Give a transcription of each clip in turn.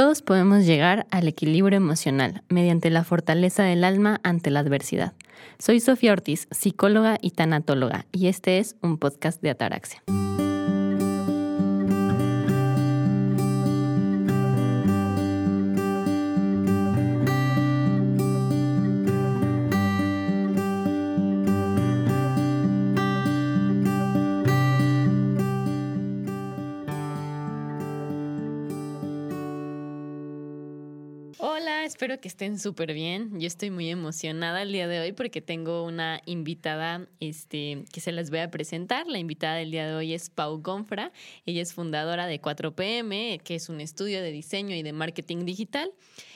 Todos podemos llegar al equilibrio emocional mediante la fortaleza del alma ante la adversidad. Soy Sofía Ortiz, psicóloga y tanatóloga, y este es un podcast de Ataraxia. Que estén súper bien. Yo estoy muy emocionada el día de hoy porque tengo una invitada este, que se las voy a presentar. La invitada del día de hoy es Pau Gonfra. Ella es fundadora de 4PM, que es un estudio de diseño y de marketing digital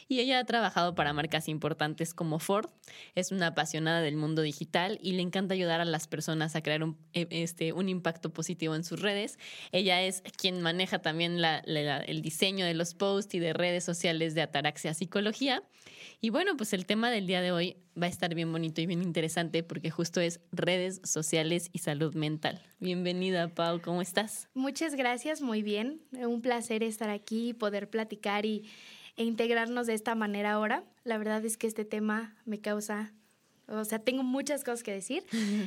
y ella ha trabajado para marcas importantes como Ford. Es una apasionada del mundo digital y le encanta ayudar a las personas a crear un, e, este, un impacto positivo en sus redes. Ella es quien maneja también el diseño de los posts y de redes sociales de Ataraxia Psicología. Y bueno, pues el tema del día de hoy va a estar bien bonito y bien interesante porque justo es redes sociales y salud mental. Bienvenida, Pau, ¿cómo estás? Muchas gracias, muy bien. Un placer estar aquí, poder platicar y e integrarnos de esta manera ahora. La verdad es que este tema me causa, o sea, tengo muchas cosas que decir.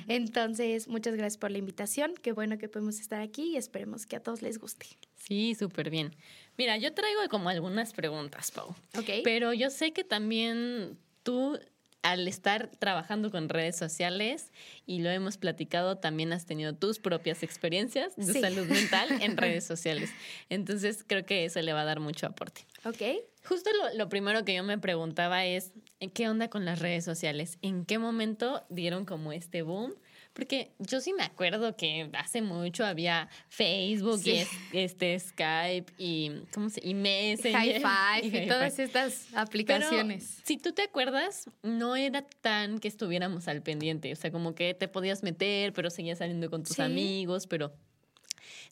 Entonces, muchas gracias por la invitación. Qué bueno que podemos estar aquí y esperemos que a todos les guste. Sí, súper bien. Mira, yo traigo como algunas preguntas, Pau. Ok. Pero yo sé que también tú al estar trabajando con redes sociales y lo hemos platicado, también has tenido tus propias experiencias de salud mental en redes sociales. Entonces creo que eso le va a dar mucho aporte. Ok. Justo lo, primero que yo me preguntaba es, ¿qué onda con las redes sociales? ¿En qué momento dieron como este boom? Porque yo sí me acuerdo que hace mucho había Facebook y este Skype y ¿cómo se? y Messenger High Five y, todas estas aplicaciones. si tú te acuerdas, no era tan que estuviéramos al pendiente, o sea, como que te podías meter, pero seguías saliendo con tus amigos, pero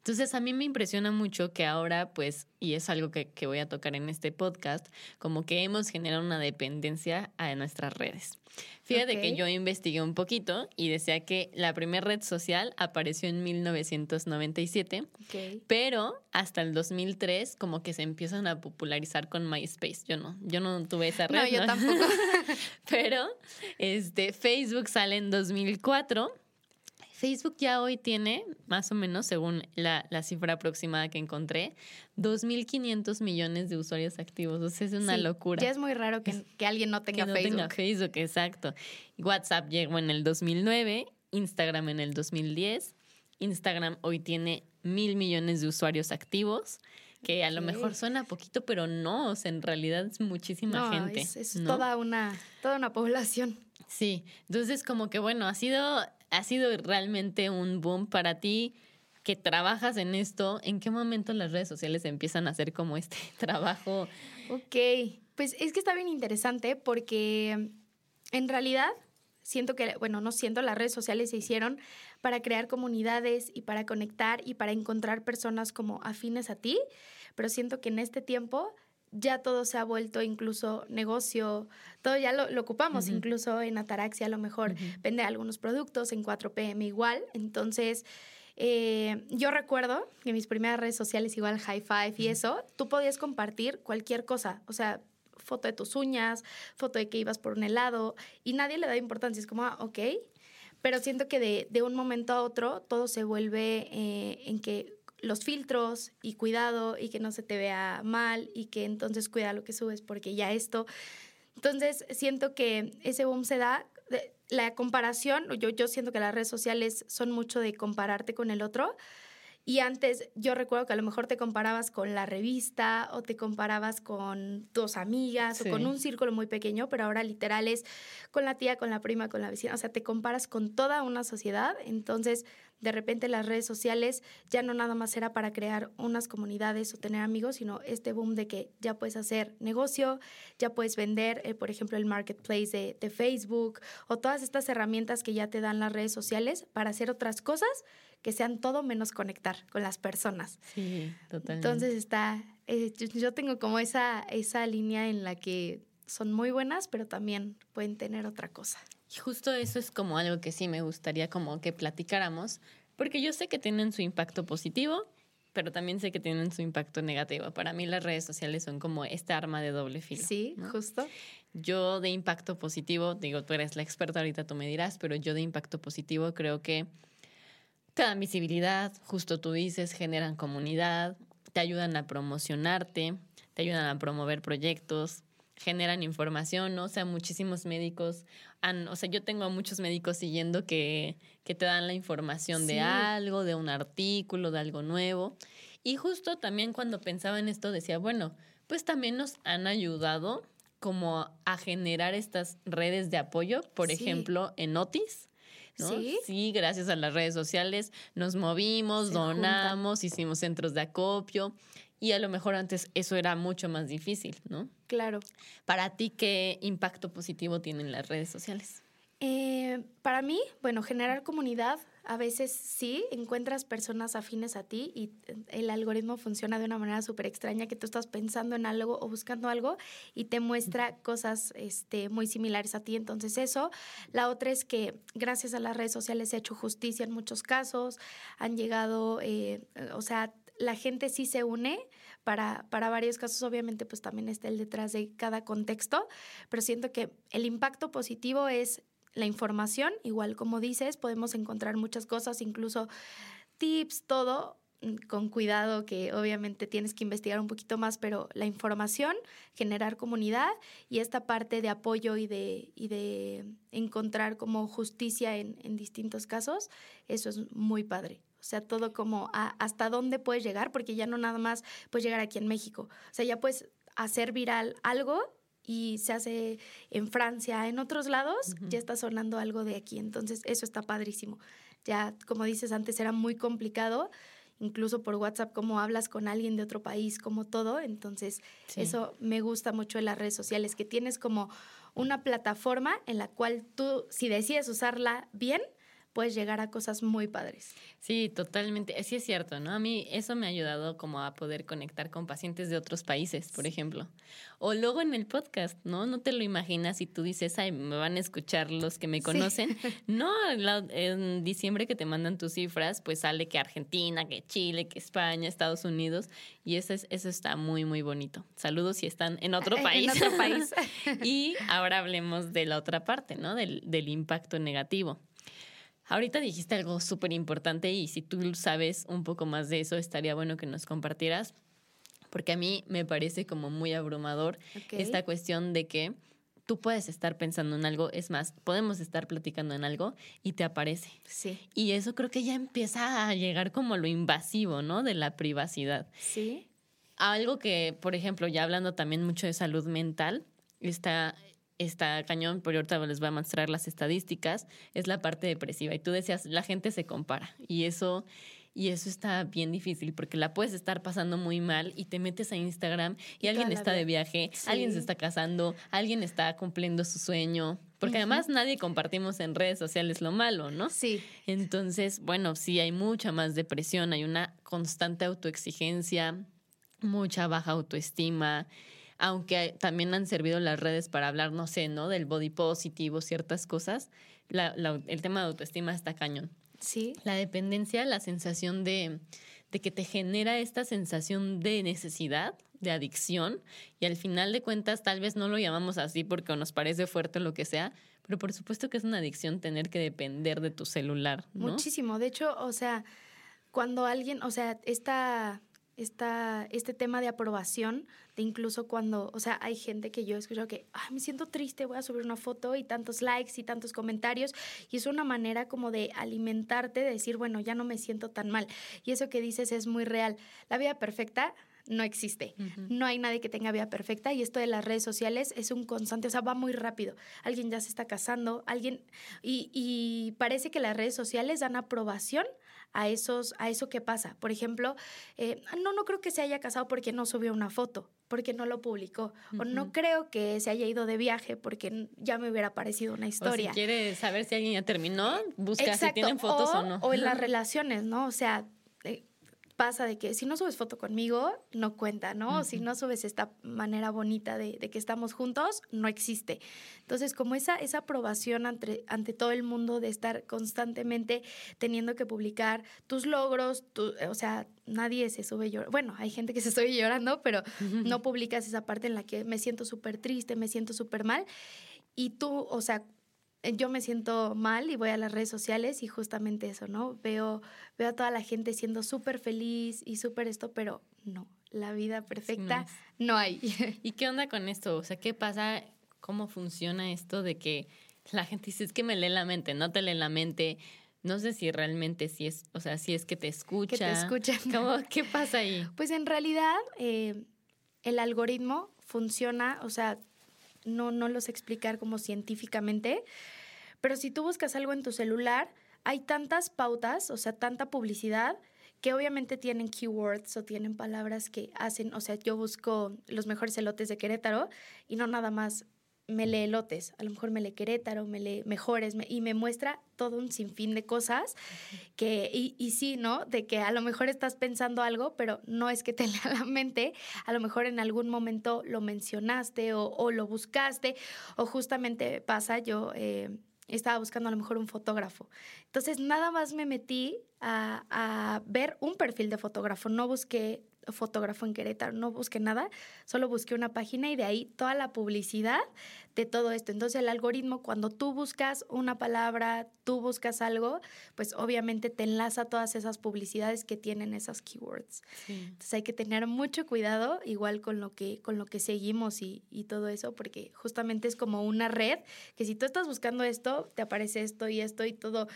entonces a mí me impresiona mucho que ahora, pues, y es algo que, voy a tocar en este podcast, como que hemos generado una dependencia a nuestras redes. Fíjate que yo investigué un poquito y decía que la primera red social apareció en 1997, pero hasta el 2003 como que se empiezan a popularizar con MySpace. Yo no, yo no tuve esa red. No, yo tampoco. pero este Facebook sale en 2004 Facebook ya hoy tiene, más o menos, según la, cifra aproximada que encontré, 2.500 millones de usuarios activos. O sea, es una locura. Ya es muy raro que, alguien no tenga que no Tenga Facebook, exacto. WhatsApp llegó en el 2009, Instagram en el 2010. Instagram hoy tiene mil millones de usuarios activos que a lo mejor suena poquito, pero no, o sea, en realidad es muchísima gente. Es, es toda, una, toda una población. Sí, entonces como que bueno, ha sido ha sido realmente un boom para ti que trabajas en esto. ¿En qué momento las redes sociales empiezan a hacer como este trabajo? Ok, pues es que está bien interesante porque en realidad siento que, bueno, no siento, las redes sociales se hicieron para crear comunidades y para conectar y para encontrar personas como afines a ti, pero siento que en este tiempo ya todo se ha vuelto incluso negocio, todo ya lo, ocupamos, incluso en Ataraxia a lo mejor vende algunos productos, en 4PM igual. Entonces, eh, yo recuerdo que mis primeras redes sociales, igual High Five y eso, tú podías compartir cualquier cosa, o sea, foto de tus uñas, foto de que ibas por un helado, y nadie le da importancia, es como, ah, ok, pero siento que de, de, un momento a otro todo se vuelve eh, en que los filtros y cuidado y que no se te vea mal y que entonces cuida lo que subes porque ya esto. Entonces siento que ese boom se da, la comparación, yo, yo siento que las redes sociales son mucho de compararte con el otro. Y antes yo recuerdo que a lo mejor te comparabas con la revista o te comparabas con tus amigas o con un círculo muy pequeño, pero ahora literal es con la tía, con la prima, con la vecina. O sea, te comparas con toda una sociedad. Entonces, de repente las redes sociales ya no nada más era para crear unas comunidades o tener amigos, sino este boom de que ya puedes hacer negocio, ya puedes vender, eh, por ejemplo, el marketplace de, Facebook o todas estas herramientas que ya te dan las redes sociales para hacer otras cosas que sean todo menos conectar con las personas. Sí, totalmente. Entonces está, eh, yo tengo como esa, esa línea en la que son muy buenas, pero también pueden tener otra cosa. Y justo eso es como algo que sí me gustaría como que platicáramos, porque yo sé que tienen su impacto positivo pero también sé que tienen su impacto negativo. Para mí las redes sociales son como esta arma de doble filo. Sí, justo. Yo de impacto positivo, digo, tú eres la experta ahorita, tú me dirás, pero yo de impacto positivo creo que te dan visibilidad, justo tú dices, generan comunidad, te ayudan a promocionarte, te ayudan a promover proyectos, generan información, ¿no? O sea, muchísimos médicos, han, o sea, yo tengo a muchos médicos siguiendo que, que te dan la información de algo, de un artículo, de algo nuevo. Y justo también cuando pensaba en esto decía, bueno, pues también nos han ayudado como a generar estas redes de apoyo, por ejemplo, en Otis. ¿No? ¿Sí? ¿Sí? gracias a las redes sociales nos movimos, donamos, hicimos centros de acopio y a lo mejor antes eso era mucho más difícil, ¿no? Claro. Para ti, ¿qué impacto positivo tienen las redes sociales? Eh, para mí, bueno, generar comunidad, a veces sí, encuentras personas afines a ti y el algoritmo funciona de una manera súper extraña que tú estás pensando en algo o buscando algo y te muestra cosas este, muy similares a ti. Entonces eso. La otra es que gracias a las redes sociales se ha hecho justicia en muchos casos, han llegado, eh, o sea, la gente sí se une para, para varios casos, obviamente pues también está el detrás de cada contexto, pero siento que el impacto positivo es la información, igual como dices, podemos encontrar muchas cosas, incluso tips, todo mm, con cuidado que obviamente tienes que investigar un poquito más, pero la información, generar comunidad y esta parte de apoyo y de, y de encontrar como justicia en, en distintos casos, eso es muy padre. O sea, todo como hasta dónde puedes llegar, porque ya no nada más puedes llegar aquí en México. O sea, ya puedes hacer viral algo y se hace en Francia, en otros lados, ya está sonando algo de aquí. Entonces, eso está padrísimo. Ya, como dices antes, era muy complicado, incluso por WhatsApp, cómo hablas con alguien de otro país, como todo. Entonces, eso me gusta mucho en las redes sociales, que tienes como una plataforma en la cual tú, si decides usarla bien, puedes llegar a cosas muy padres. Sí, totalmente. Sí es cierto, ¿no? A mí eso me ha ayudado como a poder conectar con pacientes de otros países, por ejemplo. O luego en el podcast, ¿no? No te lo imaginas y tú dices, ay, me van a escuchar los que me conocen. No, en diciembre que te mandan tus cifras, pues sale que Argentina, que Chile, que España, Estados Unidos. Y eso, es, eso está muy, muy bonito. Saludos si están en otro país. en otro país. y ahora hablemos de la otra parte, ¿no? Del, del impacto negativo. Ahorita dijiste algo súper importante y si tú sabes un poco más de eso, estaría bueno que nos compartieras, porque a mí me parece como muy abrumador esta cuestión de que tú puedes estar pensando en algo, es más, podemos estar platicando en algo y te aparece. Sí. Y eso creo que ya empieza a llegar como lo invasivo, ¿no? De la privacidad. Sí. Algo que, por ejemplo, ya hablando también mucho de salud mental, está está cañón, pero ahorita les voy a mostrar las estadísticas, es la parte depresiva. Y tú decías, la gente se compara. Y eso, y eso está bien difícil porque la puedes estar pasando muy mal y te metes a Instagram y alguien está de viaje, alguien se está casando, alguien está cumpliendo su sueño. Porque además nadie compartimos en redes sociales lo malo, ¿no? Sí. Entonces, bueno, sí hay mucha más depresión, hay una constante autoexigencia, mucha baja autoestima aunque también han servido las redes para hablar, no sé, ¿no? Del body positivo, ciertas cosas, el tema de autoestima está cañón. Sí. La dependencia, la sensación de, de que te genera esta sensación de necesidad, de adicción, y al final de cuentas tal vez no lo llamamos así porque nos parece fuerte o lo que sea, pero por supuesto que es una adicción tener que depender de tu celular. ¿no? Muchísimo. De hecho, o sea, cuando alguien, o sea, esta esta, este tema de aprobación, de incluso cuando, o sea, hay gente que yo he escuchado que, Ay, me siento triste, voy a subir una foto y tantos likes y tantos comentarios, y es una manera como de alimentarte, de decir, bueno, ya no me siento tan mal. Y eso que dices es muy real. La vida perfecta no existe. No hay nadie que tenga vida perfecta y esto de las redes sociales es un constante, o sea, va muy rápido. Alguien ya se está casando, alguien... Y, y parece que las redes sociales dan aprobación a, esos, a eso que pasa. Por ejemplo, eh, no, no creo que se haya casado porque no subió una foto, porque no lo publicó. O no creo que se haya ido de viaje porque ya me hubiera parecido una historia. O si quiere saber si alguien ya terminó, busca si tienen fotos o, no. O en las relaciones, ¿no? O sea, pasa de que si no subes foto conmigo, no cuenta, ¿no? Si no subes esta manera bonita de, que estamos juntos, no existe. Entonces, como esa, esa aprobación ante, ante todo el mundo de estar constantemente teniendo que publicar tus logros, o sea, nadie se sube llorando. Bueno, hay gente que se sube llorando, pero no publicas esa parte en la que me siento súper triste, me siento súper mal. Y tú, o sea, yo me siento mal y voy a las redes sociales y justamente eso, ¿no? Veo, veo a toda la gente siendo súper feliz y súper esto, pero no, la vida perfecta no, hay. ¿Y qué onda con esto? O sea, ¿qué pasa? ¿Cómo funciona esto de que la gente dice, es que me lee la mente, no te lee la mente? No sé si realmente si es, o sea, si es que te escucha. Que te escuchan. ¿Qué pasa ahí? Pues en realidad eh, el algoritmo funciona, o sea, no, no lo sé explicar como científicamente, pero si tú buscas algo en tu celular, hay tantas pautas, o sea, tanta publicidad, que obviamente tienen keywords o tienen palabras que hacen, o sea, yo busco los mejores elotes de Querétaro y no nada más me lee lotes, a lo mejor me lee Querétaro, me lee mejores y me muestra todo un sinfín de cosas que, y, y, sí, ¿no? De que a lo mejor estás pensando algo, pero no es que te lea la mente, a lo mejor en algún momento lo mencionaste o, o lo buscaste o justamente pasa, yo... Eh, estaba buscando a lo mejor un fotógrafo. Entonces, nada más me metí a, a, ver un perfil de fotógrafo. No busqué fotógrafo en Querétaro, no busqué nada, solo busqué una página y de ahí toda la publicidad de todo esto. Entonces el algoritmo, cuando tú buscas una palabra, tú buscas algo, pues obviamente te enlaza todas esas publicidades que tienen esas keywords. Entonces hay que tener mucho cuidado, igual con lo que, con lo que seguimos y, y todo eso, porque justamente es como una red que si tú estás buscando esto, te aparece esto y esto y todo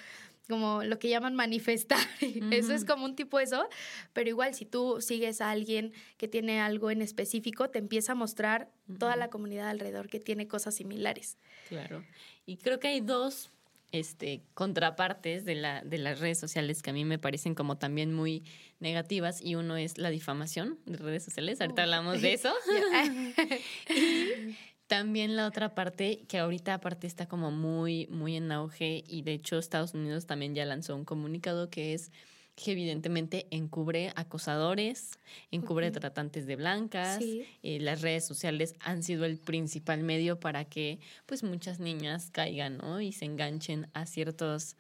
como lo que llaman manifestar. Eso es como un tipo eso, pero igual si tú sigues a alguien que tiene algo en específico, te empieza a mostrar toda la comunidad alrededor que tiene cosas similares. Claro. Y creo que hay dos este, contrapartes de, la, de las redes sociales que a mí me parecen como también muy negativas y uno es la difamación de redes sociales. Ahorita hablamos de eso. y también la otra parte, que ahorita aparte está como muy, muy en auge y de hecho Estados Unidos también ya lanzó un comunicado que es que evidentemente encubre acosadores, encubre tratantes de blancas. Eh, las redes sociales han sido el principal medio para que pues muchas niñas caigan ¿no? y se enganchen a ciertas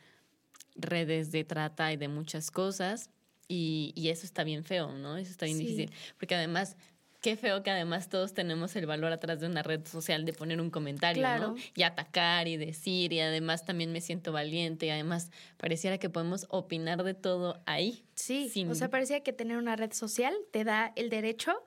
redes de trata y de muchas cosas. Y, y eso está bien feo, ¿no? Eso está bien difícil. Porque además qué feo que además todos tenemos el valor atrás de una red social de poner un comentario, ¿no? Y atacar y decir, y además también me siento valiente, y además pareciera que podemos opinar de todo ahí. Sí, o sea, parecía que tener una red social te da el derecho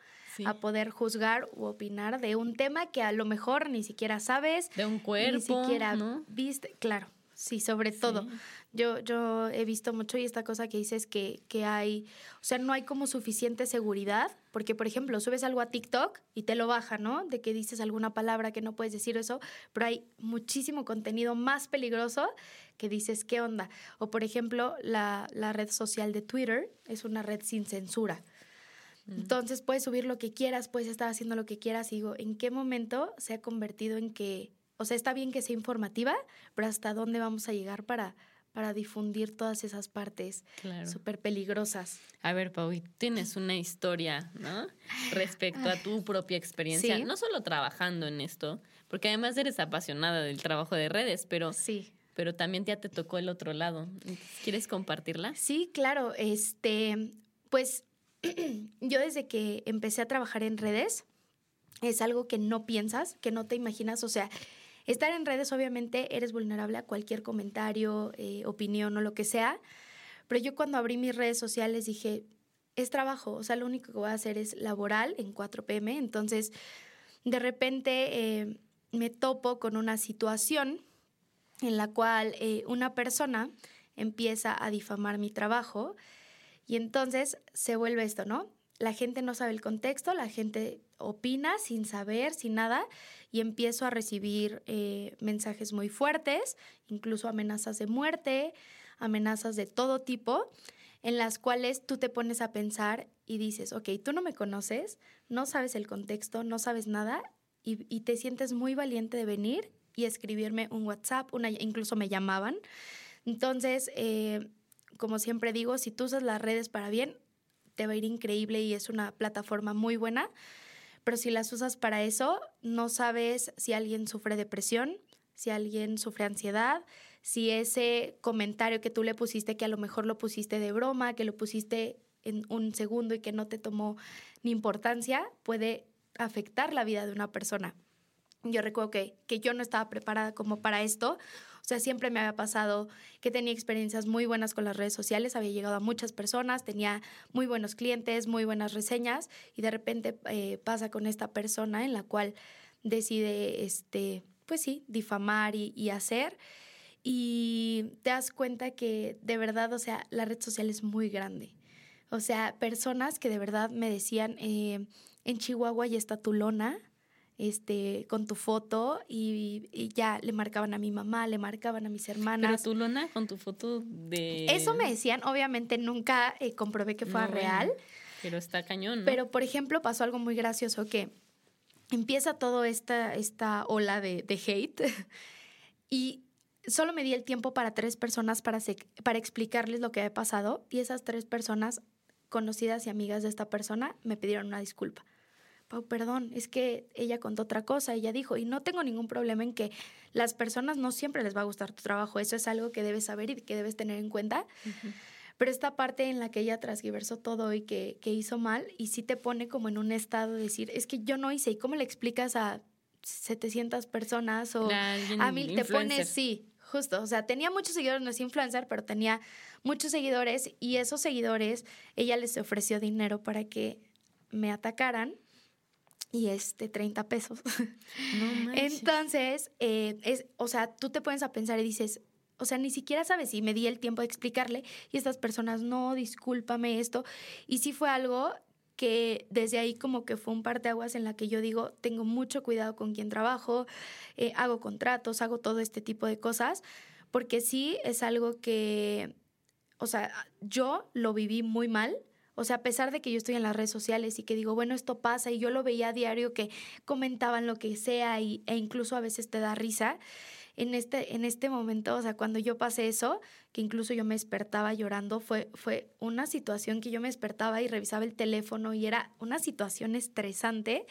a poder juzgar u opinar de un tema que a lo mejor ni siquiera sabes. De un cuerpo. Ni siquiera viste, claro. Sí, sobre todo. Yo, yo he visto mucho y esta cosa que dices que, que hay, o sea, no hay como suficiente seguridad, porque por ejemplo, subes algo a TikTok y te lo baja, ¿no? De que dices alguna palabra que no puedes decir eso, pero hay muchísimo contenido más peligroso que dices, ¿qué onda? O por ejemplo, la, la red social de Twitter es una red sin censura. Mm. Entonces puedes subir lo que quieras, puedes estar haciendo lo que quieras. Y digo, ¿en qué momento se ha convertido en que o sea, está bien que sea informativa, pero ¿hasta dónde vamos a llegar para, para difundir todas esas partes súper peligrosas? A ver, Pau, tienes una historia, ¿no? Respecto a tu propia experiencia, no solo trabajando en esto, porque además eres apasionada del trabajo de redes, pero... Sí. Pero también ya te tocó el otro lado. ¿Quieres compartirla? Sí, claro. Este, pues yo desde que empecé a trabajar en redes, es algo que no piensas, que no te imaginas. O sea, Estar en redes, obviamente, eres vulnerable a cualquier comentario, eh, opinión o lo que sea. Pero yo cuando abrí mis redes sociales dije, es trabajo, o sea, lo único que voy a hacer es laboral en 4pm. Entonces, de repente eh, me topo con una situación en la cual eh, una persona empieza a difamar mi trabajo y entonces se vuelve esto, ¿no? La gente no sabe el contexto, la gente opina sin saber, sin nada, y empiezo a recibir eh, mensajes muy fuertes, incluso amenazas de muerte, amenazas de todo tipo, en las cuales tú te pones a pensar y dices, ok, tú no me conoces, no sabes el contexto, no sabes nada, y, te sientes muy valiente de venir y escribirme un WhatsApp, una, incluso me llamaban. Entonces, eh, como siempre digo, si tú usas las redes para bien, te va a ir increíble y es una plataforma muy buena pero si las usas para eso, no sabes si alguien sufre depresión, si alguien sufre ansiedad, si ese comentario que tú le pusiste, que a lo mejor lo pusiste de broma, que lo pusiste en un segundo y que no te tomó ni importancia, puede afectar la vida de una persona. Yo recuerdo que, que yo no estaba preparada como para esto. O sea, siempre me había pasado que tenía experiencias muy buenas con las redes sociales, había llegado a muchas personas, tenía muy buenos clientes, muy buenas reseñas y de repente eh, pasa con esta persona en la cual decide, este, pues sí, difamar y, hacer. Y te das cuenta que de verdad, o sea, la red social es muy grande. O sea, personas que de verdad me decían, eh, en Chihuahua ya está tu lona, este, con tu foto y, ya le marcaban a mi mamá, le marcaban a mis hermanas. Pero tu lona con tu foto de... Eso me decían, obviamente nunca eh, comprobé que fuera real. pero está cañón. ¿no? Pero, por ejemplo, pasó algo muy gracioso que empieza toda esta, esta ola de, de hate y solo me di el tiempo para tres personas para, para explicarles lo que había pasado y esas tres personas conocidas y amigas de esta persona me pidieron una disculpa. Pau, perdón, es que ella contó otra cosa, ella dijo, y no tengo ningún problema en que las personas no siempre les va a gustar tu trabajo, eso es algo que debes saber y que debes tener en cuenta. Pero esta parte en la que ella transgiversó todo y que, que hizo mal, y sí te pone como en un estado de decir, es que yo no hice, ¿y cómo le explicas a 700 personas o a mil? Te pones, sí, justo, o sea, tenía muchos seguidores, no es influencer, pero tenía muchos seguidores y esos seguidores, ella les ofreció dinero para que me atacaran y este 30 pesos. No Entonces, eh, es, o sea, tú te pones a pensar y dices, o sea, ni siquiera sabes si me di el tiempo de explicarle y estas personas, no, discúlpame esto. Y sí fue algo que desde ahí como que fue un parteaguas en la que yo digo, tengo mucho cuidado con quién trabajo, eh, hago contratos, hago todo este tipo de cosas, porque sí es algo que, o sea, yo lo viví muy mal, o sea, a pesar de que yo estoy en las redes sociales y que digo, bueno, esto pasa y yo lo veía a diario que comentaban lo que sea y, e incluso a veces te da risa, en este, en este momento, o sea, cuando yo pasé eso, que incluso yo me despertaba llorando, fue, fue una situación que yo me despertaba y revisaba el teléfono y era una situación estresante.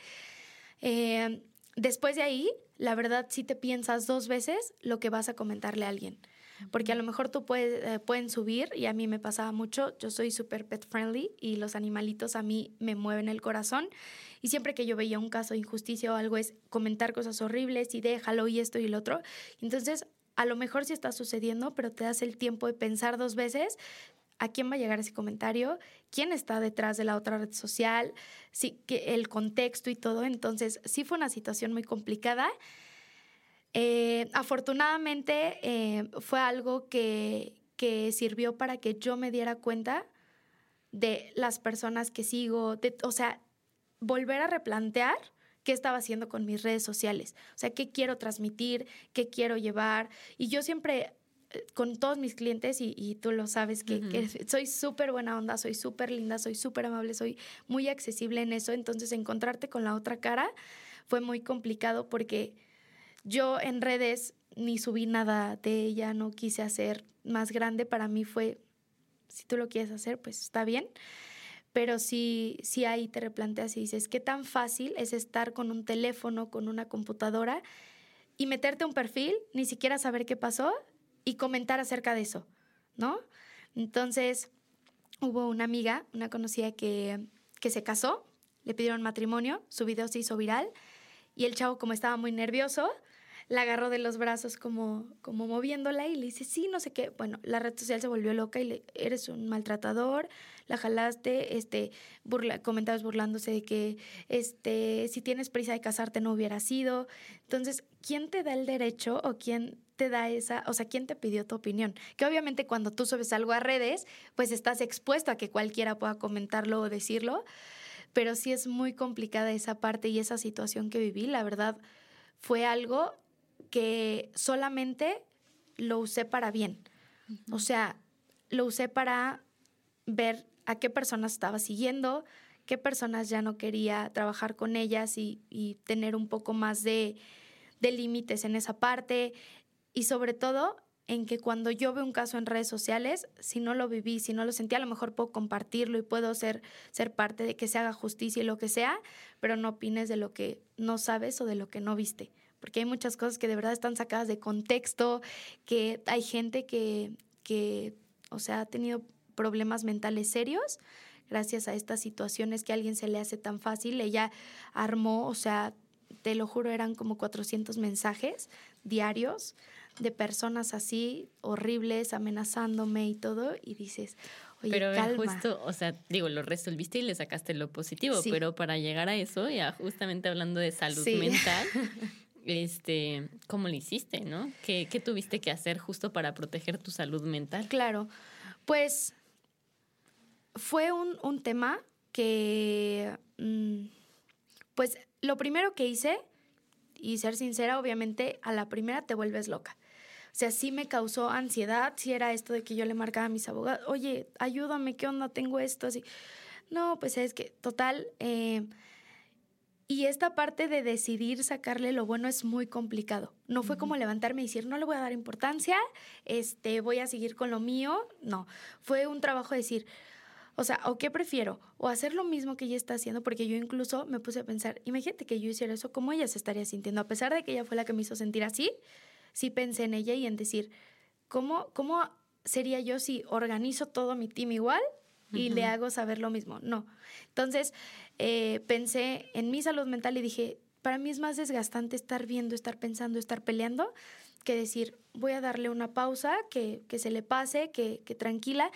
Eh, después de ahí, la verdad, sí te piensas dos veces lo que vas a comentarle a alguien. Porque a lo mejor tú puedes, eh, pueden subir, y a mí me pasaba mucho, yo soy súper pet friendly y los animalitos a mí me mueven el corazón. Y siempre que yo veía un caso de injusticia o algo es comentar cosas horribles y déjalo y esto y lo otro. Entonces, a lo mejor sí está sucediendo, pero te das el tiempo de pensar dos veces a quién va a llegar ese comentario, quién está detrás de la otra red social, sí, que el contexto y todo. Entonces, sí fue una situación muy complicada. Eh, afortunadamente eh, fue algo que, que, sirvió para que yo me diera cuenta de las personas que sigo, o sea, volver a replantear qué estaba haciendo con mis redes sociales, o sea, qué quiero transmitir, qué quiero llevar. Y yo siempre, eh, con todos mis clientes, y, tú lo sabes, que, que soy súper buena onda, soy súper linda, soy súper amable, soy muy accesible en eso, entonces encontrarte con la otra cara fue muy complicado porque yo en redes ni subí nada de ella, no quise hacer más grande. Para mí fue, si tú lo quieres hacer, pues está bien. Pero sí, sí ahí te replanteas y dices, ¿qué tan fácil es estar con un teléfono, con una computadora y meterte un perfil, ni siquiera saber qué pasó y comentar acerca de eso, ¿no? Entonces, hubo una amiga, una conocida que, que se casó, le pidieron matrimonio, su video se hizo viral y el chavo como estaba muy nervioso, la agarró de los brazos como, como moviéndola y le dice, sí, no sé qué. Bueno, la red social se volvió loca y le, eres un maltratador, la jalaste, este, burla, comentarios burlándose de que este, si tienes prisa de casarte no hubiera sido. Entonces, ¿quién te da el derecho o quién te da esa, o sea, quién te pidió tu opinión? Que obviamente cuando tú subes algo a redes, pues estás expuesto a que cualquiera pueda comentarlo o decirlo, pero sí es muy complicada esa parte y esa situación que viví, la verdad fue algo que solamente lo usé para bien. O sea, lo usé para ver a qué personas estaba siguiendo, qué personas ya no quería trabajar con ellas y, tener un poco más de, límites en esa parte. Y sobre todo, en que cuando yo veo un caso en redes sociales, si no lo viví, si no lo sentí, a lo mejor puedo compartirlo y puedo ser, ser parte de que se haga justicia y lo que sea, pero no opines de lo que no sabes o de lo que no viste porque hay muchas cosas que de verdad están sacadas de contexto, que hay gente que, que o sea, ha tenido problemas mentales serios gracias a estas situaciones que a alguien se le hace tan fácil. Ella armó, o sea, te lo juro, eran como 400 mensajes diarios de personas así, horribles, amenazándome y todo, y dices, oye, pero calma. justo, o sea, digo, lo resolviste y le sacaste lo positivo, pero para llegar a eso, ya justamente hablando de salud mental, este, ¿cómo lo hiciste, no? ¿Qué, ¿Qué tuviste que hacer justo para proteger tu salud mental? Claro, pues fue un, un tema que, mm, pues lo primero que hice, y ser sincera, obviamente a la primera te vuelves loca. O sea, sí me causó ansiedad, si era esto de que yo le marcaba a mis abogados, oye, ayúdame, ¿qué onda? Tengo esto, así. No, pues es que, total, eh, y esta parte de decidir sacarle lo bueno es muy complicado. No fue como levantarme y decir, no le voy a dar importancia, este, voy a seguir con lo mío. No, fue un trabajo de decir, o sea, ¿o qué prefiero? O hacer lo mismo que ella está haciendo, porque yo incluso me puse a pensar, imagínate que yo hiciera eso, ¿cómo ella se estaría sintiendo? A pesar de que ella fue la que me hizo sentir así, sí pensé en ella y en decir, ¿cómo, cómo sería yo si organizo todo mi team igual y le hago saber lo mismo? No. Entonces, eh, pensé en mi salud mental y dije, para mí es más desgastante estar viendo, estar pensando, estar peleando, que decir, voy a darle una pausa, que, que se le pase, que, que, tranquila.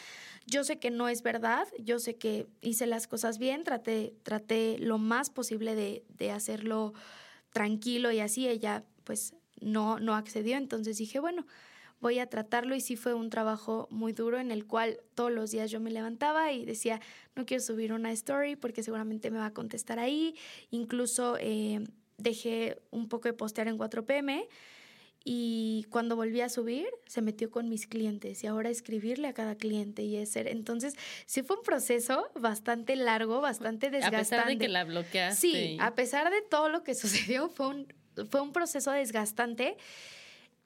Yo sé que no es verdad, yo sé que hice las cosas bien, traté, traté lo más posible de, de hacerlo tranquilo y así. Ella pues no, no accedió, entonces dije, bueno, voy a tratarlo y sí fue un trabajo muy duro en el cual todos los días yo me levantaba y decía, no quiero subir una story porque seguramente me va a contestar ahí. Incluso eh, dejé un poco de postear en 4pm y cuando volví a subir se metió con mis clientes y ahora escribirle a cada cliente y ese entonces sí fue un proceso bastante largo bastante desgastante a pesar de que la bloqueaste sí a pesar de todo lo que sucedió fue un fue un proceso desgastante.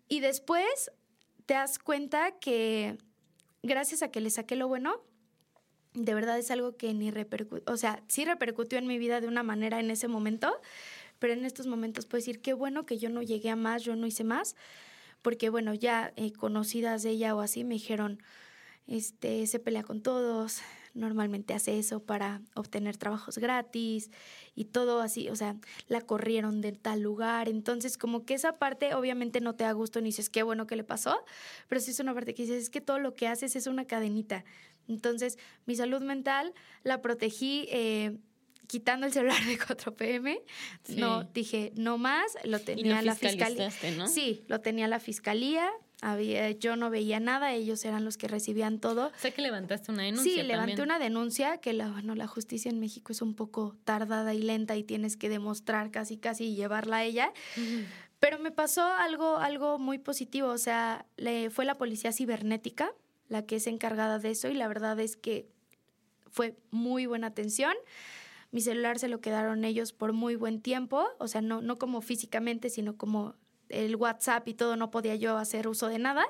Y después te das cuenta que gracias a que le saqué lo bueno, de verdad es algo que ni repercutió, o sea, sí repercutió en mi vida de una manera en ese momento, pero en estos momentos puedo decir qué bueno que yo no llegué a más, yo no hice más, porque bueno, ya eh, conocidas de ella o así me dijeron, este, se pelea con todos, normalmente hace eso para obtener trabajos gratis y todo así, o sea, la corrieron de tal lugar, entonces como que esa parte obviamente no te da gusto ni dices qué bueno que le pasó, pero sí es una parte que dices, es que todo lo que haces es una cadenita. Entonces, mi salud mental la protegí eh, quitando el celular de 4 pm. No, dije, no más, lo tenía la fiscalía. ¿no? Sí, lo tenía la fiscalía, había, yo no veía nada, ellos eran los que recibían todo. O sea que levantaste una denuncia. Sí, levanté una denuncia que la, bueno, la justicia en México es un poco tardada y lenta y tienes que demostrar casi casi y llevarla a ella. Pero me pasó algo, algo muy positivo, o sea, le, fue la policía cibernética la que es encargada de eso y la verdad es que fue muy buena atención. Mi celular se lo quedaron ellos por muy buen tiempo, o sea, no, no como físicamente, sino como el WhatsApp y todo, no podía yo hacer uso de nada.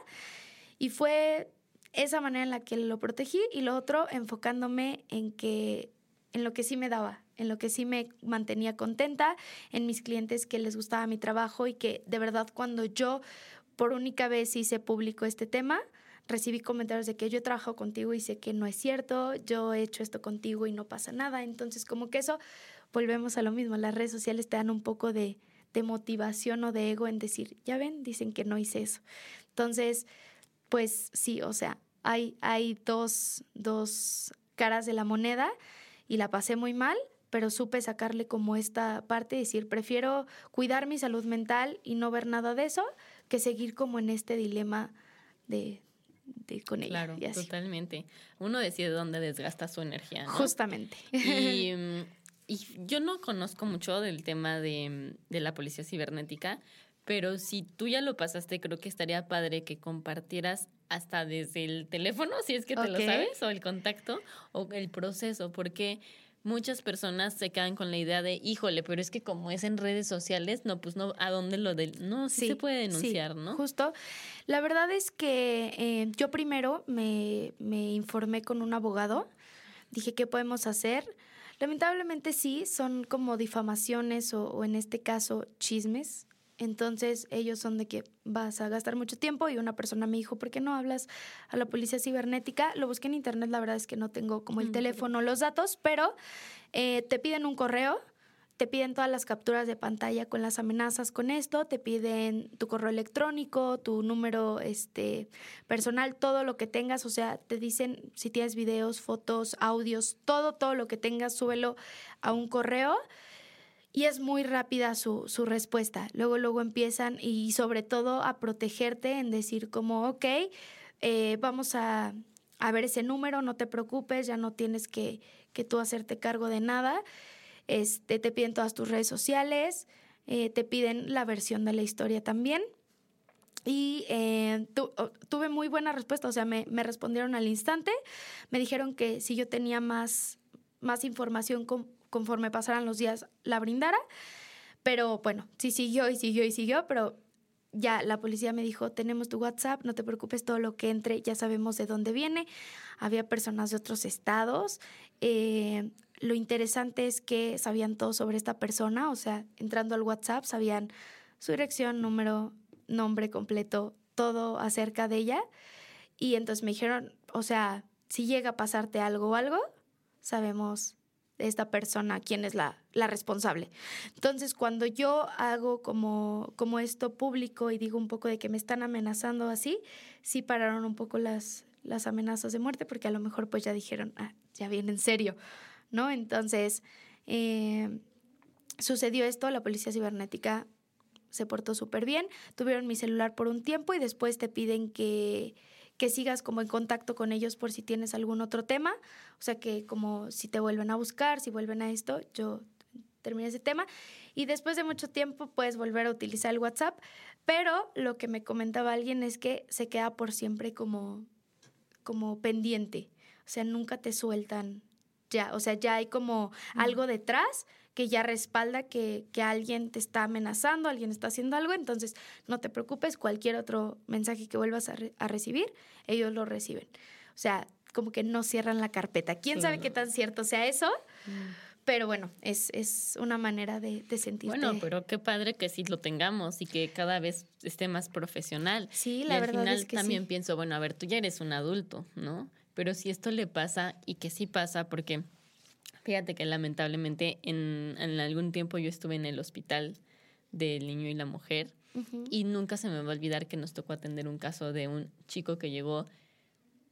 Y fue esa manera en la que lo protegí y lo otro enfocándome en que en lo que sí me daba, en lo que sí me mantenía contenta, en mis clientes que les gustaba mi trabajo y que de verdad cuando yo por única vez hice público este tema, recibí comentarios de que yo he trabajado contigo y sé que no es cierto, yo he hecho esto contigo y no pasa nada. Entonces, como que eso, volvemos a lo mismo, las redes sociales te dan un poco de, de motivación o de ego en decir, ya ven, dicen que no hice eso. Entonces, pues sí, o sea, hay, hay dos, dos caras de la moneda y la pasé muy mal, pero supe sacarle como esta parte y decir, prefiero cuidar mi salud mental y no ver nada de eso que seguir como en este dilema de, de con ella. Claro, totalmente. Uno decide dónde desgasta su energía. ¿no? Justamente. Y mm, y yo no conozco mucho del tema de, de, la policía cibernética, pero si tú ya lo pasaste, creo que estaría padre que compartieras hasta desde el teléfono, si es que te lo sabes, o el contacto, o el proceso, porque muchas personas se quedan con la idea de, híjole, pero es que como es en redes sociales, no, pues no, ¿a dónde lo del No, sí, se puede denunciar, ¿no? Justo. La verdad es que eh, yo primero me, me informé con un abogado, dije, ¿qué podemos hacer? Lamentablemente sí, son como difamaciones o, en este caso chismes Entonces ellos son de que vas a gastar mucho tiempo y una persona me dijo, ¿por qué no hablas a la policía cibernética? Lo busqué en internet, la verdad es que no tengo como el teléfono, los datos, pero eh, te piden un correo, te piden todas las capturas de pantalla con las amenazas con esto, te piden tu correo electrónico, tu número este, personal, todo lo que tengas, o sea, te dicen si tienes videos, fotos, audios, todo, todo lo que tengas, súbelo a un correo y es muy rápida su, su, respuesta. Luego, luego empiezan y sobre todo a protegerte en decir como, ok, eh, vamos a, a, ver ese número, no te preocupes, ya no tienes que, que tú hacerte cargo de nada. Este, te piden todas tus redes sociales, eh, te piden la versión de la historia también. Y eh, tuve muy buena respuesta, o sea, me, me, respondieron al instante, me dijeron que si yo tenía más, más información con, conforme pasaran los días la brindara. Pero bueno, sí siguió y siguió y siguió, pero ya la policía me dijo, tenemos tu WhatsApp, no te preocupes, todo lo que entre ya sabemos de dónde viene. Había personas de otros estados. Eh, lo interesante es que sabían todo sobre esta persona, o sea, entrando al WhatsApp sabían su dirección, número, nombre completo, todo acerca de ella. Y entonces me dijeron, o sea, si llega a pasarte algo o algo, sabemos esta persona quién es la, la, responsable. Entonces, cuando yo hago como, como esto público y digo un poco de que me están amenazando así, sí pararon un poco las, las amenazas de muerte porque a lo mejor pues ya dijeron, ah, ya viene en serio, ¿no? Entonces, eh, sucedió esto, la policía cibernética se portó súper bien, tuvieron mi celular por un tiempo y después te piden que que sigas como en contacto con ellos por si tienes algún otro tema, o sea que como si te vuelven a buscar, si vuelven a esto, yo terminé ese tema. Y después de mucho tiempo puedes volver a utilizar el WhatsApp, pero lo que me comentaba alguien es que se queda por siempre como como pendiente, o sea, nunca te sueltan ya, o sea, ya hay como algo detrás que ya respalda que, que, alguien te está amenazando, alguien está haciendo algo, entonces no te preocupes, cualquier otro mensaje que vuelvas a, a recibir, ellos lo reciben. O sea, como que no cierran la carpeta. ¿Quién sabe qué tan cierto sea eso? Mm. Pero bueno, es, es una manera de, de sentirte. Bueno, pero qué padre que sí lo tengamos y que cada vez esté más profesional. Sí, la y verdad. Al final es que también pienso, bueno, a ver, tú ya eres un adulto, ¿no? Pero si esto le pasa y que sí pasa, porque Fíjate que lamentablemente en, en, algún tiempo yo estuve en el hospital del niño y la mujer y nunca se me va a olvidar que nos tocó atender un caso de un chico que llegó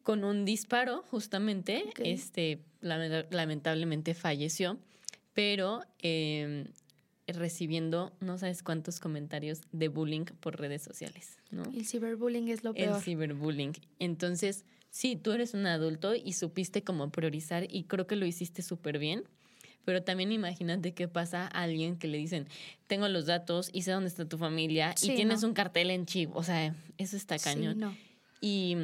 con un disparo justamente, este lamentablemente falleció, pero eh, recibiendo no sabes cuántos comentarios de bullying por redes sociales, ¿no? El ciberbullying es lo peor. El ciberbullying. Entonces, sí, tú eres un adulto y supiste cómo priorizar y creo que lo hiciste súper bien. Pero también imagínate qué pasa a alguien que le dicen, tengo los datos y sé dónde está tu familia y tienes un cartel en chip. O sea, eso está cañón. Sí, no. y,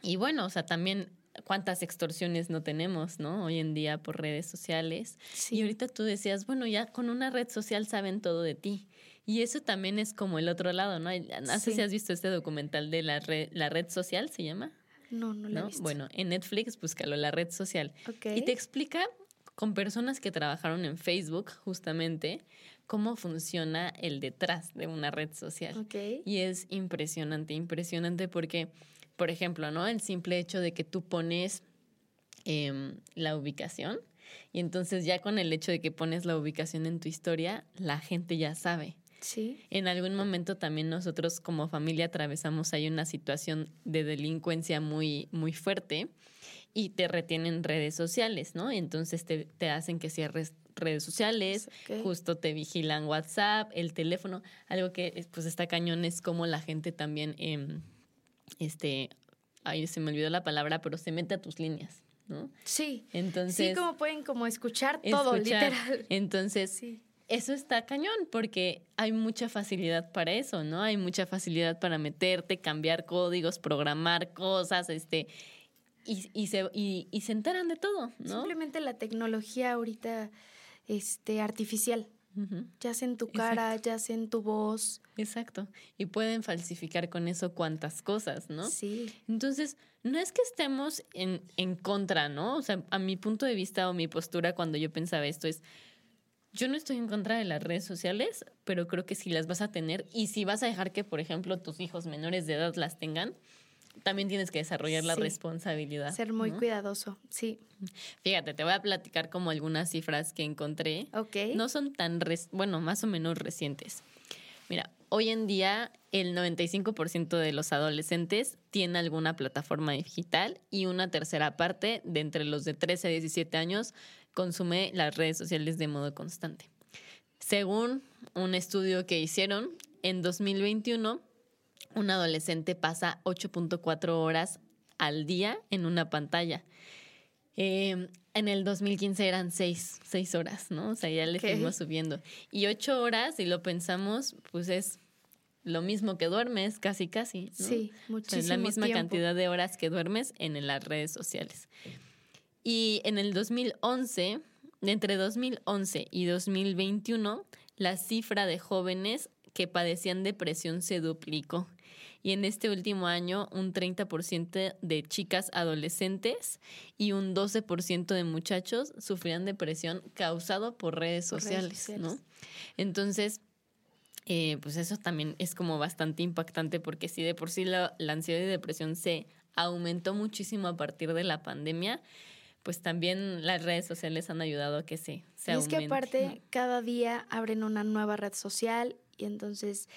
y bueno, o sea, también cuántas extorsiones no tenemos, ¿no? Hoy en día por redes sociales. Sí. Y ahorita tú decías, bueno, ya con una red social saben todo de ti. Y eso también es como el otro lado, ¿no? No sé Sí. si has visto este documental de la red, la red social, ¿se llama? No, no lo he ¿no? visto. Bueno, en Netflix, búscalo, la red social. Ok. Y te explica con personas que trabajaron en Facebook, justamente, cómo funciona el detrás de una red social. Ok. Y es impresionante, impresionante porque, por ejemplo, ¿no? El simple hecho de que tú pones em, la ubicación y entonces ya con el hecho de que pones la ubicación en tu historia, la gente ya sabe. Sí. En algún momento también nosotros como familia atravesamos ahí una situación de delincuencia muy, muy fuerte y te retienen redes sociales, ¿no? Entonces te, te hacen que cierres redes sociales, justo te vigilan WhatsApp, el teléfono, algo que eh, pues está cañón es como la gente también, em, este, ahí se me olvidó la palabra, pero se mete a tus líneas, ¿no? Sí. Entonces... sí, como pueden como escuchar todo, escuchar. literal. Entonces, Sí. eso está cañón porque hay mucha facilidad para eso, ¿no? Hay mucha facilidad para meterte, cambiar códigos, programar cosas, este, y, y se, y, y se enteran de todo, ¿no? Simplemente la tecnología ahorita este, artificial. Ya sea en tu cara, ya sea en tu voz. Exacto. Y pueden falsificar con eso cuantas cosas, ¿no? Sí. Entonces, no es que estemos en, en contra, ¿no? O sea, a mi punto de vista o mi postura cuando yo pensaba esto es, Yo no estoy en contra de las redes sociales, pero creo que si las vas a tener y si vas a dejar que, por ejemplo, tus hijos menores de edad las tengan, también tienes que desarrollar la Sí. responsabilidad. Ser muy ¿no? cuidadoso, sí. Fíjate, te voy a platicar como algunas cifras que encontré. Ok. No son tan, bueno, más o menos recientes. Mira, hoy en día el 95% de los adolescentes tiene alguna plataforma digital y una tercera parte de entre los de 13 a 17 años consume las redes sociales de modo constante. Según un estudio que hicieron, en 2021 un adolescente pasa 8.4 horas al día en una pantalla. Eh, en el 2015 eran 6, horas, ¿no? O sea, ya le fuimos subiendo. Y 8 horas, si lo pensamos, pues es lo mismo que duermes, casi, casi. ¿no? Sí, O sea, muchísimo es la misma tiempo. cantidad de horas que duermes en las redes sociales. Y en el 2011, de entre 2011 y 2021, la cifra de jóvenes que padecían depresión se duplicó. Y en este último año, un 30% de chicas adolescentes y un 12% de muchachos sufrían depresión causado por redes Por redes sociales, sociales. ¿no? Entonces, eh, pues eso también es como bastante impactante porque si de por sí la, la ansiedad y depresión se aumentó muchísimo a partir de la pandemia, pues también las redes sociales han ayudado a que se, se y es que aumente, aparte ¿no? cada día abren una nueva red social y entonces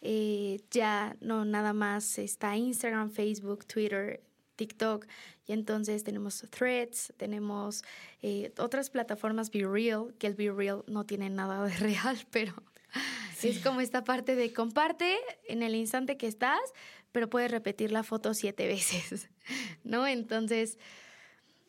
eh, ya no nada más está Instagram, Facebook, Twitter, TikTok y entonces tenemos Threads, tenemos eh, otras plataformas Be Real, que el Be Real no tiene nada de real, pero es como esta parte de comparte en el instante que estás, pero puedes repetir la foto siete veces, ¿no? Entonces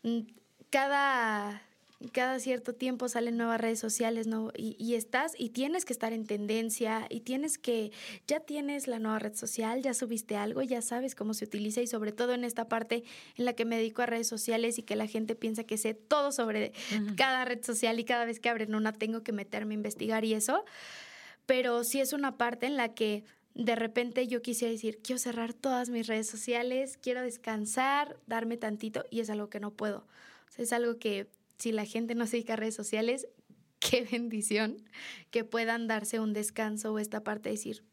mm, cada, cada cierto tiempo salen nuevas redes sociales, ¿no? Y, y estás y tienes que estar en tendencia y tienes que, ya tienes la nueva red social, ya subiste algo, ya sabes cómo se utiliza y sobre todo en esta parte en la que me dedico a redes sociales y que la gente piensa que sé todo sobre cada red social y cada vez que abren una tengo que meterme a investigar y eso. Pero sí es una parte en la que de repente yo quisiera decir, quiero cerrar todas mis redes sociales, quiero descansar, darme tantito y es algo que no puedo. O sea, es algo que si la gente no se dedica a redes sociales, qué bendición que puedan darse un descanso o esta parte de decir,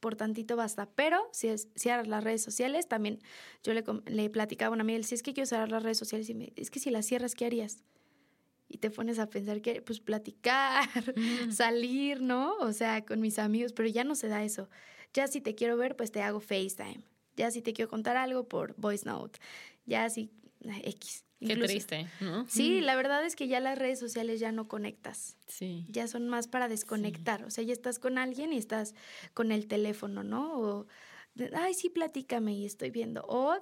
por tantito basta. Pero si es cierras las redes sociales, también yo le, platicaba a una amiga, decía, es que quiero cerrar las redes sociales y me, es que si las cierras, ¿qué harías? Y te pones a pensar que, pues, platicar, salir, ¿no? O sea, con mis amigos, pero ya no se da eso. Ya si te quiero ver, pues te hago FaceTime. Ya si te quiero contar algo por Voice Note. Ya si X. Qué Incluso- triste, ¿no? Sí, la verdad es que ya las redes sociales ya no conectas. Sí. Ya son más para desconectar. O sea, ya estás con alguien y estás con el teléfono, ¿no? O, ay, sí, platícame y estoy viendo. O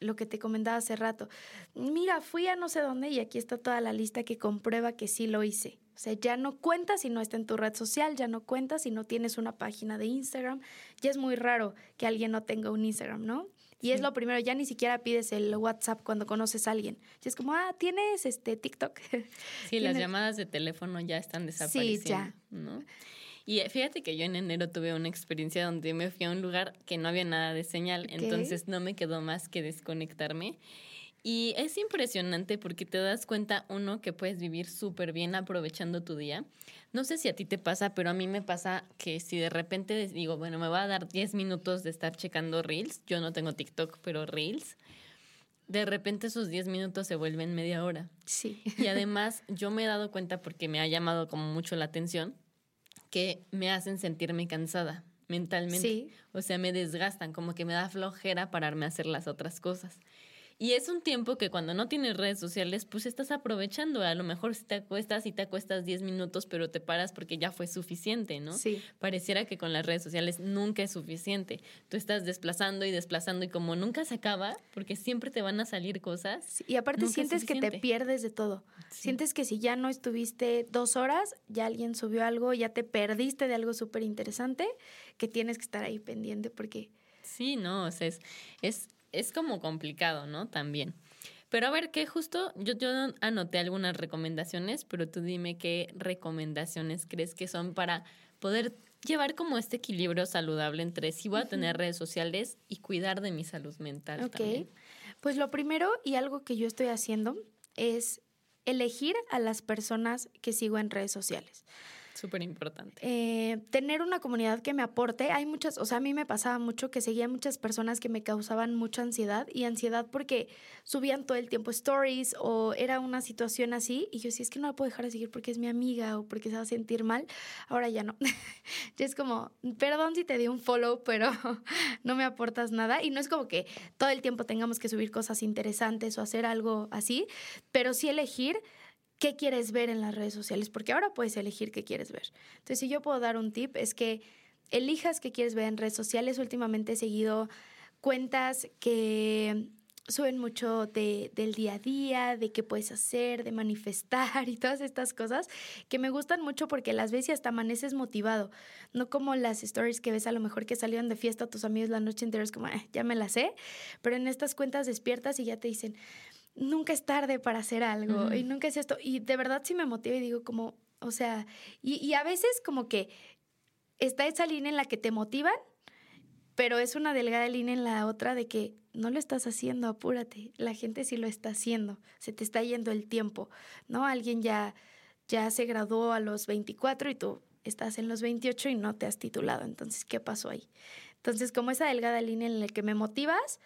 lo que te comentaba hace rato. Mira, fui a no sé dónde y aquí está toda la lista que comprueba que sí lo hice. O sea, ya no cuenta si no está en tu red social, ya no cuenta si no tienes una página de Instagram. Ya es muy raro que alguien no tenga un Instagram, ¿no? Y es Sí. lo primero, ya ni siquiera pides el WhatsApp cuando conoces a alguien. Ya es como, ah, ¿tienes este TikTok? Sí, las llamadas de teléfono ya están Sí, desapareciendo. ya. ¿no? Y eh, fíjate que yo en enero tuve una experiencia donde me fui a un lugar que no había nada de señal, entonces no me quedó más que desconectarme. Y es impresionante porque te das cuenta, uno, que puedes vivir súper bien aprovechando tu día. No sé si a ti te pasa, pero a mí me pasa que si de repente digo, bueno, me va a dar 10 minutos de estar checando Reels, yo no tengo TikTok, pero Reels, de repente esos 10 minutos se vuelven media hora. Sí. Y además yo me he dado cuenta porque me ha llamado como mucho la atención que me hacen sentirme cansada mentalmente. Sí. O sea, me desgastan, como que me da flojera pararme a hacer las otras cosas. Y es un tiempo que cuando no tienes redes sociales, pues estás aprovechando. A lo mejor si te acuestas y te acuestas 10 minutos, pero te paras porque ya fue suficiente, ¿no? Sí. Pareciera que con las redes sociales nunca es suficiente. Tú estás desplazando y desplazando y como nunca se acaba, porque siempre te van a salir cosas. Sí, Y aparte sientes que te pierdes de todo. Sí. Sientes que si ya no estuviste dos horas, ya alguien subió algo, ya te perdiste de algo súper interesante, que tienes que estar ahí pendiente porque Sí, no, o sea, es, es, es como complicado, ¿no? También. Pero a ver, que justo yo, yo anoté algunas recomendaciones, pero tú dime qué recomendaciones crees que son para poder llevar como este equilibrio saludable entre si voy a tener redes sociales y cuidar de mi salud mental Ok. también. Pues lo primero y algo que yo estoy haciendo es elegir a las personas que sigo en redes sociales. Súper importante. Eh, tener una comunidad que me aporte. Hay muchas, o sea, a mí me pasaba mucho que seguía muchas personas que me causaban mucha ansiedad y ansiedad porque subían todo el tiempo stories o era una situación así y yo sí es que no la puedo dejar de seguir porque es mi amiga o porque se va a sentir mal. Ahora ya no. ya es como, perdón si te di un follow, pero no me aportas nada y no es como que todo el tiempo tengamos que subir cosas interesantes o hacer algo así, pero sí elegir qué quieres ver en las redes sociales, porque ahora puedes elegir qué quieres ver. Entonces, si yo puedo dar un tip, es que elijas qué quieres ver en redes sociales. Últimamente he seguido cuentas que suben mucho de, del día a día, de qué puedes hacer, de manifestar y todas estas cosas que me gustan mucho porque las ves y hasta amaneces motivado. No como las stories que ves a lo mejor que salieron de fiesta tus amigos la noche entera, es como, ah, ya me las sé, pero en estas cuentas despiertas y ya te dicen, nunca es tarde para hacer algo y nunca es esto. Y de verdad sí me motiva y digo como, o sea, y, a veces como que está esa línea en la que te motivan, pero es una delgada línea en la otra de que no lo estás haciendo, apúrate. La gente sí lo está haciendo, se te está yendo el tiempo, ¿no? Alguien ya, ya se graduó a los 24 y tú estás en los 28 y no te has titulado. Entonces, ¿qué pasó ahí? Entonces, como esa delgada línea en la que me motivas,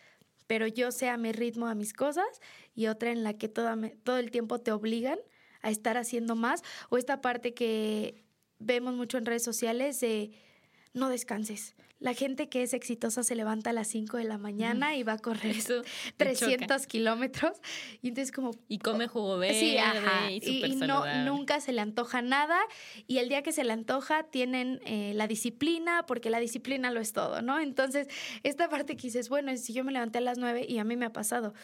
pero yo sé a mi ritmo a mis cosas y otra en la que todo, todo el tiempo te obligan a estar haciendo más o esta parte que vemos mucho en redes sociales de no descanses, la gente que es exitosa se levanta a las 5 de la mañana y va a correr Eso 300 kilómetros. Y entonces como... Y come jugo verde sí, y, y, no, nunca se le antoja nada. Y el día que se le antoja tienen eh, la disciplina, porque la disciplina lo es todo, ¿no? Entonces, esta parte que dices, bueno, si yo me levanté a las 9 y a mí me ha pasado,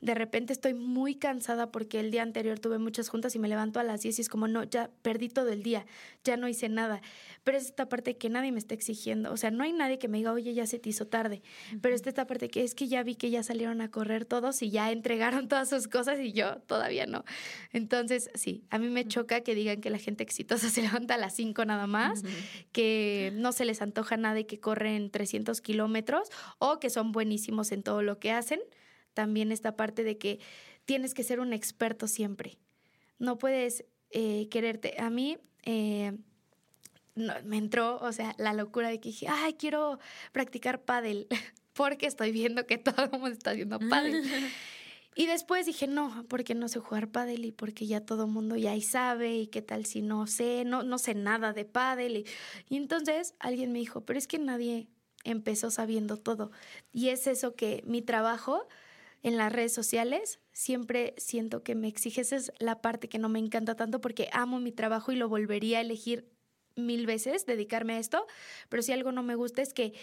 de repente estoy muy cansada porque el día anterior tuve muchas juntas y me levanto a las 10 y es como, no, ya perdí todo el día, ya no hice nada. Pero es esta parte que nadie me está exigiendo. O sea, no hay nadie que me diga, oye, ya se te hizo tarde. Pero es esta parte que es que ya vi que ya salieron a correr todos y ya entregaron todas sus cosas y yo todavía no. Entonces, sí, a mí me choca que digan que la gente exitosa se levanta a las 5 nada más, que no se les antoja nada y que corren 300 kilómetros o que son buenísimos en todo lo que hacen. También esta parte de que tienes que ser un experto siempre. No puedes eh, quererte. A mí, eh, me entró, o sea, la locura de que dije, ay, quiero practicar pádel, porque estoy viendo que todo el mundo está haciendo pádel. y después dije, no, porque no sé jugar pádel y porque ya todo el mundo ya ahí sabe y qué tal si no sé, no, no sé nada de pádel. Y, y entonces alguien me dijo, pero es que nadie empezó sabiendo todo. Y es eso que mi trabajo en las redes sociales siempre siento que me exige. Esa es la parte que no me encanta tanto porque amo mi trabajo y lo volvería a elegir mil veces dedicarme a esto, pero si algo no me gusta es que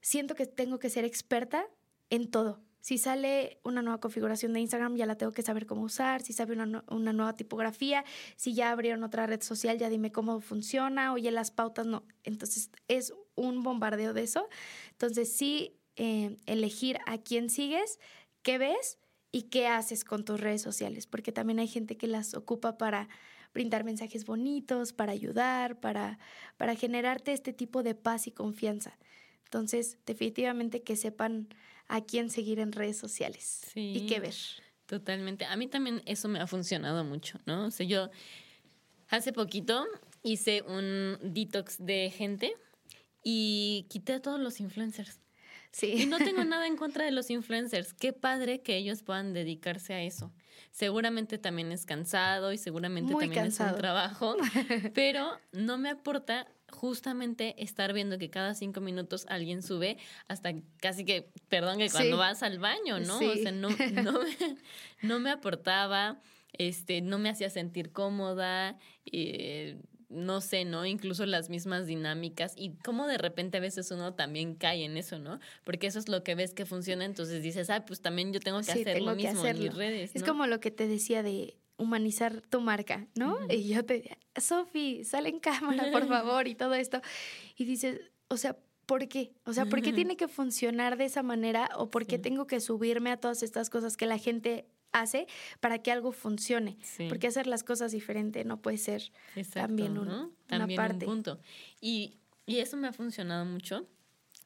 siento que tengo que ser experta en todo. Si sale una nueva configuración de Instagram, ya la tengo que saber cómo usar. Si sale una, una, nueva tipografía, si ya abrieron otra red social, ya dime cómo funciona. Oye, las pautas no. Entonces es un bombardeo de eso. Entonces sí, eh, elegir a quién sigues, qué ves y qué haces con tus redes sociales, porque también hay gente que las ocupa para brindar mensajes bonitos, para ayudar, para, para generarte este tipo de paz y confianza. Entonces, definitivamente que sepan a quién seguir en redes sociales y qué ver. Totalmente. A mí también eso me ha funcionado mucho, ¿no? O sea, yo hace poquito hice un detox de gente y quité a todos los influencers. Sí. Y no tengo nada en contra de los influencers. Qué padre que ellos puedan dedicarse a eso seguramente también es cansado y seguramente también es un trabajo, pero no me aporta justamente estar viendo que cada cinco minutos alguien sube hasta casi que, perdón, que cuando vas al baño, ¿no? O sea, no, no, me, no me aportaba, este, no me hacía sentir cómoda. Eh, no sé, ¿no? Incluso las mismas dinámicas y cómo de repente a veces uno también cae en eso, ¿no? Porque eso es lo que ves que funciona, entonces dices, ah, pues también yo tengo que hacer lo mismo en mis redes. Es como lo que te decía de humanizar tu marca, ¿no? Y yo te decía, Sofi, sale en cámara, por favor, y todo esto. Y dices, o sea, ¿por qué? O sea, ¿por qué tiene que funcionar de esa manera o por qué tengo que subirme a todas estas cosas que la gente hace para que algo funcione. Porque hacer las cosas diferente no puede ser también, un, también una parte. Un punto. Y, y eso me ha funcionado mucho.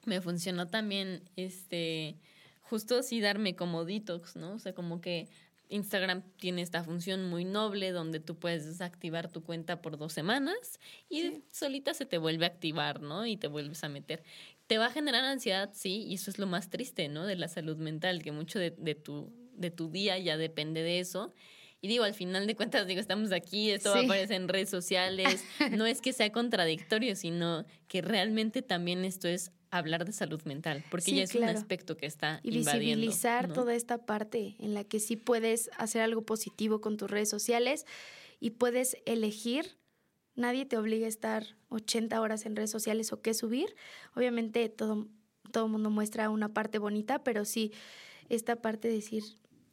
Me funcionó también, este, justo así darme como detox, ¿no? O sea, como que Instagram tiene esta función muy noble donde tú puedes desactivar tu cuenta por dos semanas y solita se te vuelve a activar, ¿no? Y te vuelves a meter. Te va a generar ansiedad, sí, y eso es lo más triste, ¿no? De la salud mental, que mucho de, de tu, de tu día ya depende de eso. Y digo, al final de cuentas, digo, estamos aquí, esto va a aparecer en redes sociales. No es que sea contradictorio, sino que realmente también esto es hablar de salud mental, porque ya es un aspecto que está y visibilizar toda esta parte en la que sí puedes hacer algo positivo con tus redes sociales y puedes elegir. Nadie te obliga a estar 80 horas en redes sociales o qué subir. Obviamente todo todo mundo muestra una parte bonita, pero sí esta parte de decir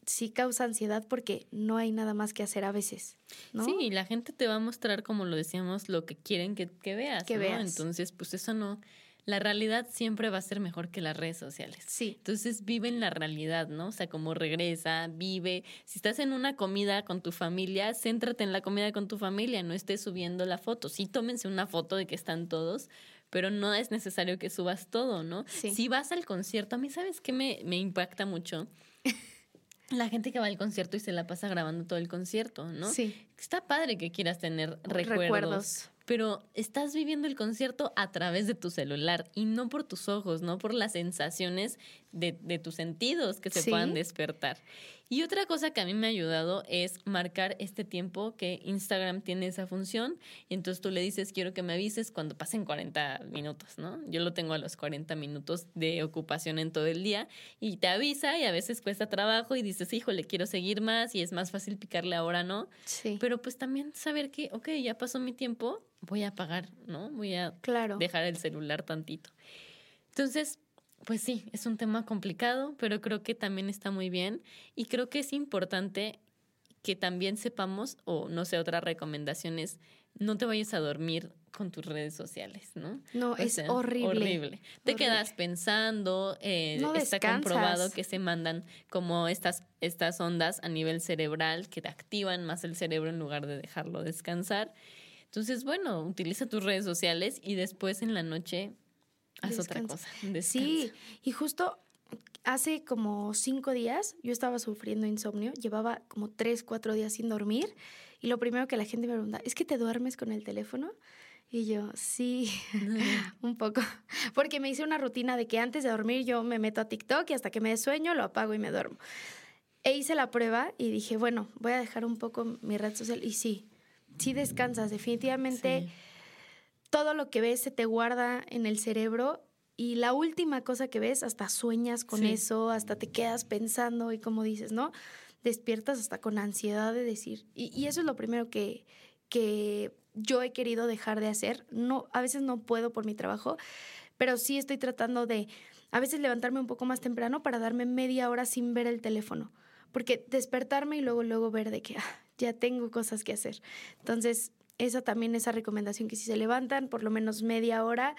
sí causa ansiedad porque no hay nada más que hacer a veces. ¿no? Sí, y la gente te va a mostrar, como lo decíamos, lo que quieren que, veas. Que veas. Entonces, pues eso no, la realidad siempre va a ser mejor que las redes sociales. Sí. Entonces vive en la realidad, ¿no? O sea, como regresa, vive. Si estás en una comida con tu familia, céntrate en la comida con tu familia, no estés subiendo la foto. Sí, tómense una foto de que están todos, pero no es necesario que subas todo, ¿no? Sí. Si vas al concierto, a mí, ¿sabes qué me, me impacta mucho? la gente que va al concierto y se la pasa grabando todo el concierto, ¿no? Sí. Está padre que quieras tener recuerdos pero estás viviendo el concierto a través de tu celular y no por tus ojos, no por las sensaciones de, de tus sentidos que se puedan despertar. Y otra cosa que a mí me ha ayudado es marcar este tiempo que Instagram tiene esa función. Y entonces tú le dices, quiero que me avises cuando pasen 40 minutos, ¿no? Yo lo tengo a los 40 minutos de ocupación en todo el día y te avisa y a veces cuesta trabajo y dices, híjole, quiero seguir más y es más fácil picarle ahora, ¿no? Sí. Pero pues también saber que, ok, ya pasó mi tiempo, voy a apagar, ¿no? Voy a dejar el celular tantito. Entonces, pues sí, es un tema complicado, pero creo que también está muy bien y creo que es importante que también sepamos, o no sé, otra recomendación es, no te vayas a dormir con tus redes sociales, ¿no? No, es horrible. Horrible. Te quedas pensando, eh, está comprobado que se mandan como estas, estas ondas a nivel cerebral que te activan más el cerebro en lugar de dejarlo descansar. Entonces, bueno, utiliza tus redes sociales y después en la noche haz otra cosa. Sí, y justo hace como cinco días yo estaba sufriendo insomnio, llevaba como tres, cuatro días sin dormir y lo primero que la gente me pregunta, ¿es que te duermes con el teléfono? Y yo, sí, un poco. Porque me hice una rutina de que antes de dormir yo me meto a TikTok y hasta que me dé sueño lo apago y me duermo. E hice la prueba y dije, bueno, voy a dejar un poco mi red social. Y sí, sí descansas. Definitivamente todo lo que ves se te guarda en el cerebro y la última cosa que ves, hasta sueñas con eso, hasta te quedas pensando y como dices, ¿no? Despiertas hasta con ansiedad de decir. Y, eso es lo primero que, que yo he querido dejar de hacer. No, a veces no puedo por mi trabajo, pero sí estoy tratando de a veces levantarme un poco más temprano para darme media hora sin ver el teléfono. Porque despertarme y luego, luego ver de que ah, ya tengo cosas que hacer. Entonces, esa también, esa recomendación que si se levantan por lo menos media hora,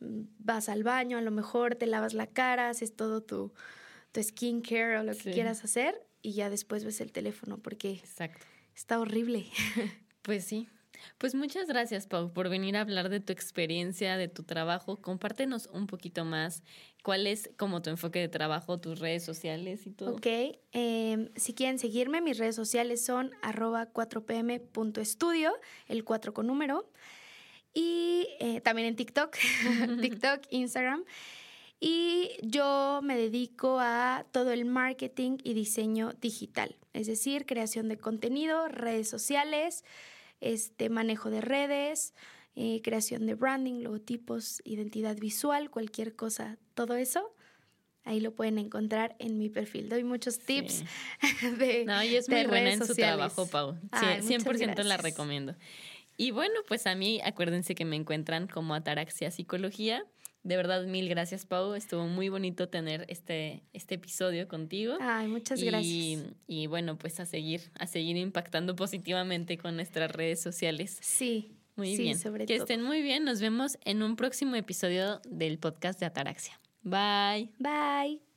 mm, vas al baño, a lo mejor te lavas la cara, haces todo tu, tu skincare o lo que quieras hacer y ya después ves el teléfono porque Exacto. está horrible. Pues sí, pues muchas gracias, Pau, por venir a hablar de tu experiencia, de tu trabajo. Compártenos un poquito más cuál es como tu enfoque de trabajo, tus redes sociales y todo. Ok, em, si quieren seguirme, mis redes sociales son arroba 4pm.estudio, el 4 con número, y eh, también en TikTok, TikTok, Instagram. Y yo me dedico a todo el marketing y diseño digital, es decir, creación de contenido, redes sociales, este manejo de redes, eh, creación de branding, logotipos, identidad visual, cualquier cosa, todo eso. Ahí lo pueden encontrar en mi perfil. Doy muchos tips de No, y es muy buena en su trabajo, Pau. 100% la recomiendo. Y bueno, pues a mí acuérdense que me encuentran como Ataraxia Psicología. De verdad, mil gracias, Pau. Estuvo muy bonito tener este, este episodio contigo. Ay, muchas gracias. Y bueno, pues a seguir, a seguir impactando positivamente con nuestras redes sociales. Sí. Muy bien. que estén muy bien. Nos vemos en un próximo episodio del podcast de Ataraxia. Bye. Bye.